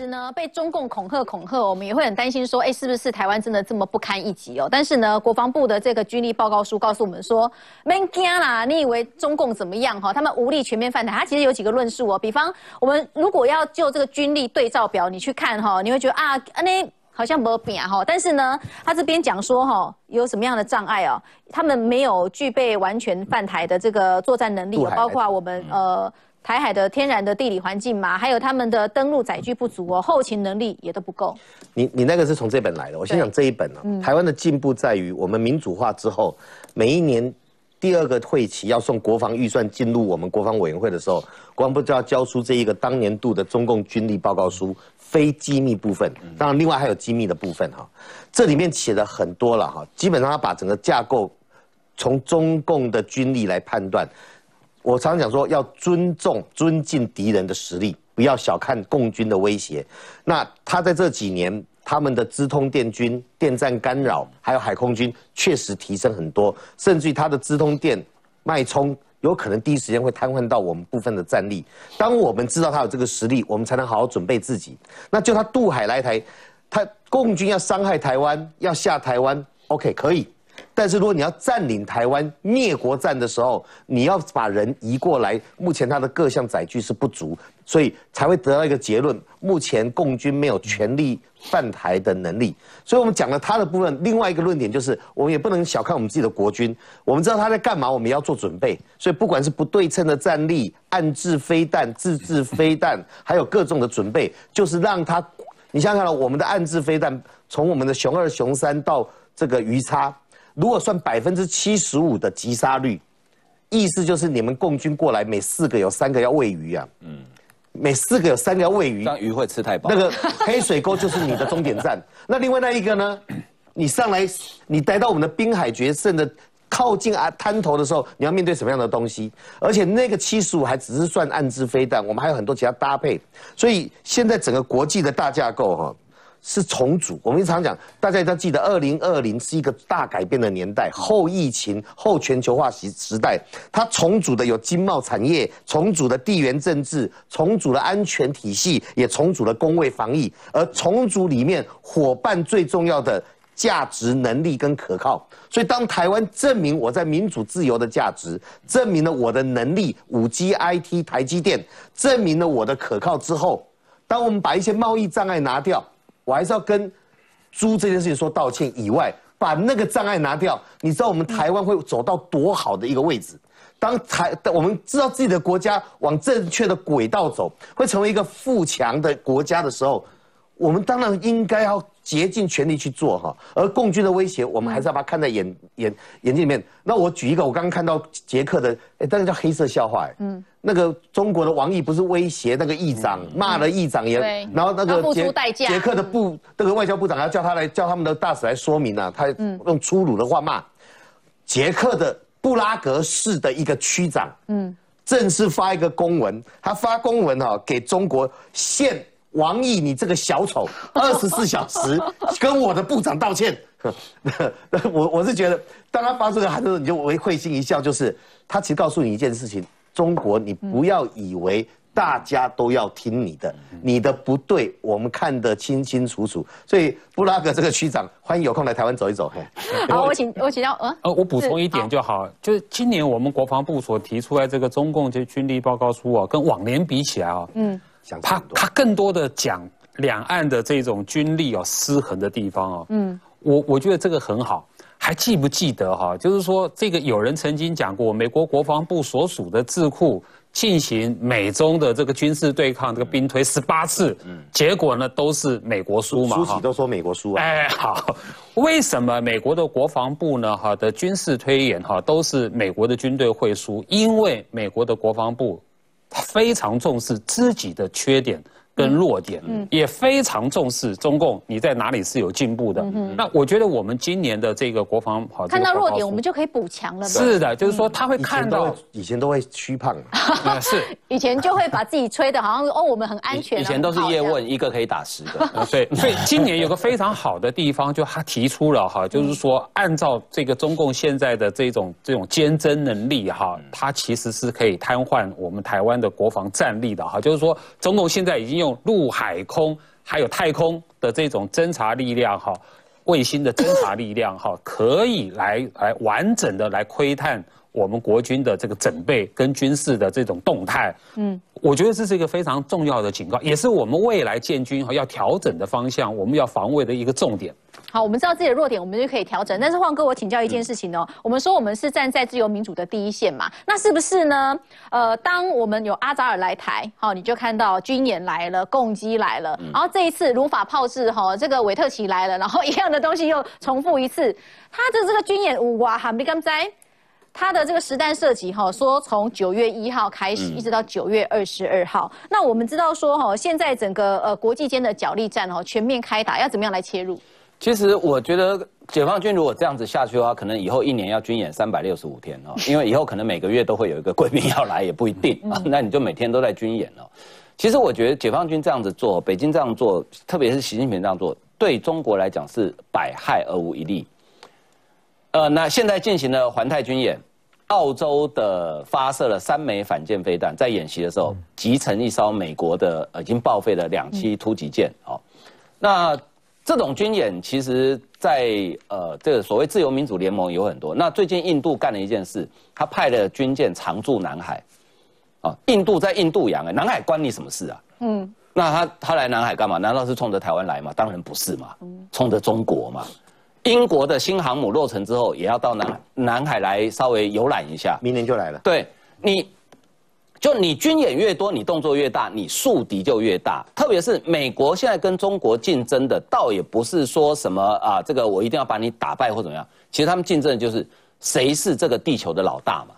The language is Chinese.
实呢，被中共恐吓恐吓，我们也会很担心说，哎，是不是台湾真的这么不堪一击哦？但是呢，国防部的这个军力报告书告诉我们说，没惊啦，你以为中共怎么样哈？他们无力全面犯台，它其实有几个论述哦。比方，我们如果要就这个军力对照表，你去看哈，你会觉得啊，那好像没变哈。但是呢，他这边讲说哈，有什么样的障碍哦？他们没有具备完全犯台的这个作战能力，包括我们呃。台海的天然的地理环境嘛，还有他们的登陆载具不足哦，后勤能力也都不够。你你那个是从这本来的，我先讲这一本呢。台湾的进步在于，我们民主化之后，每一年第二个会期要送国防预算进入我们国防委员会的时候，国防部就要交出这一个当年度的中共军力报告书，非机密部分。当然，另外还有机密的部分哈，这里面写的很多了哈，基本上他把整个架构从中共的军力来判断。我常常讲说，要尊重、尊敬敌人的实力，不要小看共军的威胁。那他在这几年，他们的直通电军、电站干扰，还有海空军，确实提升很多。甚至于他的直通电脉冲，有可能第一时间会瘫痪到我们部分的战力。当我们知道他有这个实力，我们才能好好准备自己。那就他渡海来台，他共军要伤害台湾，要下台湾，OK，可以。但是如果你要占领台湾灭国战的时候，你要把人移过来，目前他的各项载具是不足，所以才会得到一个结论：目前共军没有全力犯台的能力。所以我们讲了他的部分，另外一个论点就是，我们也不能小看我们自己的国军。我们知道他在干嘛，我们要做准备。所以不管是不对称的战力、暗制飞弹、自制飞弹，还有各种的准备，就是让他，你想想看，我们的暗制飞弹，从我们的熊二、熊三到这个鱼叉。如果算百分之七十五的击杀率，意思就是你们共军过来，每四个有三个要喂鱼啊。嗯，每四个有三个要喂鱼，让鱼会吃太饱。那个黑水沟就是你的终点站。那另外那一个呢？你上来，你待到我们的滨海决胜的靠近啊滩头的时候，你要面对什么样的东西？而且那个七十五还只是算暗制飞弹，我们还有很多其他搭配。所以现在整个国际的大架构哈。是重组，我们常讲，大家要记得，二零二零是一个大改变的年代，后疫情、后全球化时时代，它重组的有经贸产业，重组的地缘政治，重组了安全体系，也重组了工卫防疫，而重组里面伙伴最重要的价值、能力跟可靠。所以，当台湾证明我在民主自由的价值，证明了我的能力，五 G、IT、台积电，证明了我的可靠之后，当我们把一些贸易障碍拿掉。我还是要跟猪这件事情说道歉，以外把那个障碍拿掉。你知道我们台湾会走到多好的一个位置？当台我们知道自己的国家往正确的轨道走，会成为一个富强的国家的时候，我们当然应该要。竭尽全力去做哈，而共军的威胁，我们还是要把它看在眼眼眼睛里面。那我举一个，我刚刚看到捷克的，哎，那个叫黑色笑话，哎，嗯，那个中国的王毅不是威胁那个议长，骂了议长也，然后那个捷捷克的部那个外交部长要叫他来叫他们的大使来说明啊，他用粗鲁的话骂捷克的布拉格市的一个区长，嗯，正式发一个公文，他发公文哈给中国现。王毅，你这个小丑，二十四小时跟我的部长道歉。我我是觉得，当他发出个函的时候，你就会会心一笑，就是他其实告诉你一件事情：中国，你不要以为大家都要听你的，你的不对，我们看得清清楚楚。所以布拉格这个区长，欢迎有空来台湾走一走。嘿，好，我请我请教，呃，呃，我补充一点就好，就是今年我们国防部所提出来这个中共这军力报告书啊，跟往年比起来啊，嗯。他他更多的讲两岸的这种军力哦失衡的地方哦，嗯，我我觉得这个很好。还记不记得哈？就是说这个有人曾经讲过，美国国防部所属的智库进行美中的这个军事对抗，这个兵推十八次，嗯，结果呢都是美国输嘛，输起都说美国输啊。哎，好，为什么美国的国防部呢？哈的军事推演哈都是美国的军队会输？因为美国的国防部。他非常重视自己的缺点。跟弱点，嗯，也非常重视中共你在哪里是有进步的。那我觉得我们今年的这个国防好，看到弱点我们就可以补强了。是的，就是说他会看到以前都会虚胖，是 以前就会把自己吹的好像哦我们很安全。以前都是叶问一个可以打十个，对。所以今年有个非常好的地方，就他提出了哈，就是说按照这个中共现在的这种这种坚贞能力哈，它其实是可以瘫痪我们台湾的国防战力的哈。就是说中共现在已经用陆海空还有太空的这种侦察力量哈，卫星的侦察力量哈，可以来来完整的来窥探我们国军的这个准备跟军事的这种动态。嗯，我觉得这是一个非常重要的警告，也是我们未来建军哈要调整的方向，我们要防卫的一个重点。好，我们知道自己的弱点，我们就可以调整。但是晃哥，我请教一件事情哦，我们说我们是站在自由民主的第一线嘛，那是不是呢？呃，当我们有阿扎尔来台，好，你就看到军演来了，共机来了，然后这一次如法炮制，哈，这个韦特奇来了，然后一样的东西又重复一次。他的这个军演五哇哈比干在，他的这个实弹射击哈，说从九月一号开始，一直到九月二十二号。那我们知道说哈，现在整个呃国际间的角力战哦全面开打，要怎么样来切入？其实我觉得解放军如果这样子下去的话，可能以后一年要军演三百六十五天哦，因为以后可能每个月都会有一个贵宾要来，也不一定啊。那你就每天都在军演哦。其实我觉得解放军这样子做，北京这样做，特别是习近平这样做，对中国来讲是百害而无一利。呃，那现在进行了环太军演，澳洲的发射了三枚反舰飞弹，在演习的时候集成一艘美国的已经报废的两栖突击舰哦。那这种军演其实，在呃这个所谓自由民主联盟有很多。那最近印度干了一件事，他派了军舰常驻南海，啊，印度在印度洋哎，南海关你什么事啊？嗯，那他他来南海干嘛？难道是冲着台湾来吗？当然不是嘛，冲着中国嘛。英国的新航母落成之后，也要到南南海来稍微游览一下，明年就来了。对你。就你军演越多，你动作越大，你树敌就越大。特别是美国现在跟中国竞争的，倒也不是说什么啊，这个我一定要把你打败或怎么样。其实他们竞争的就是谁是这个地球的老大嘛。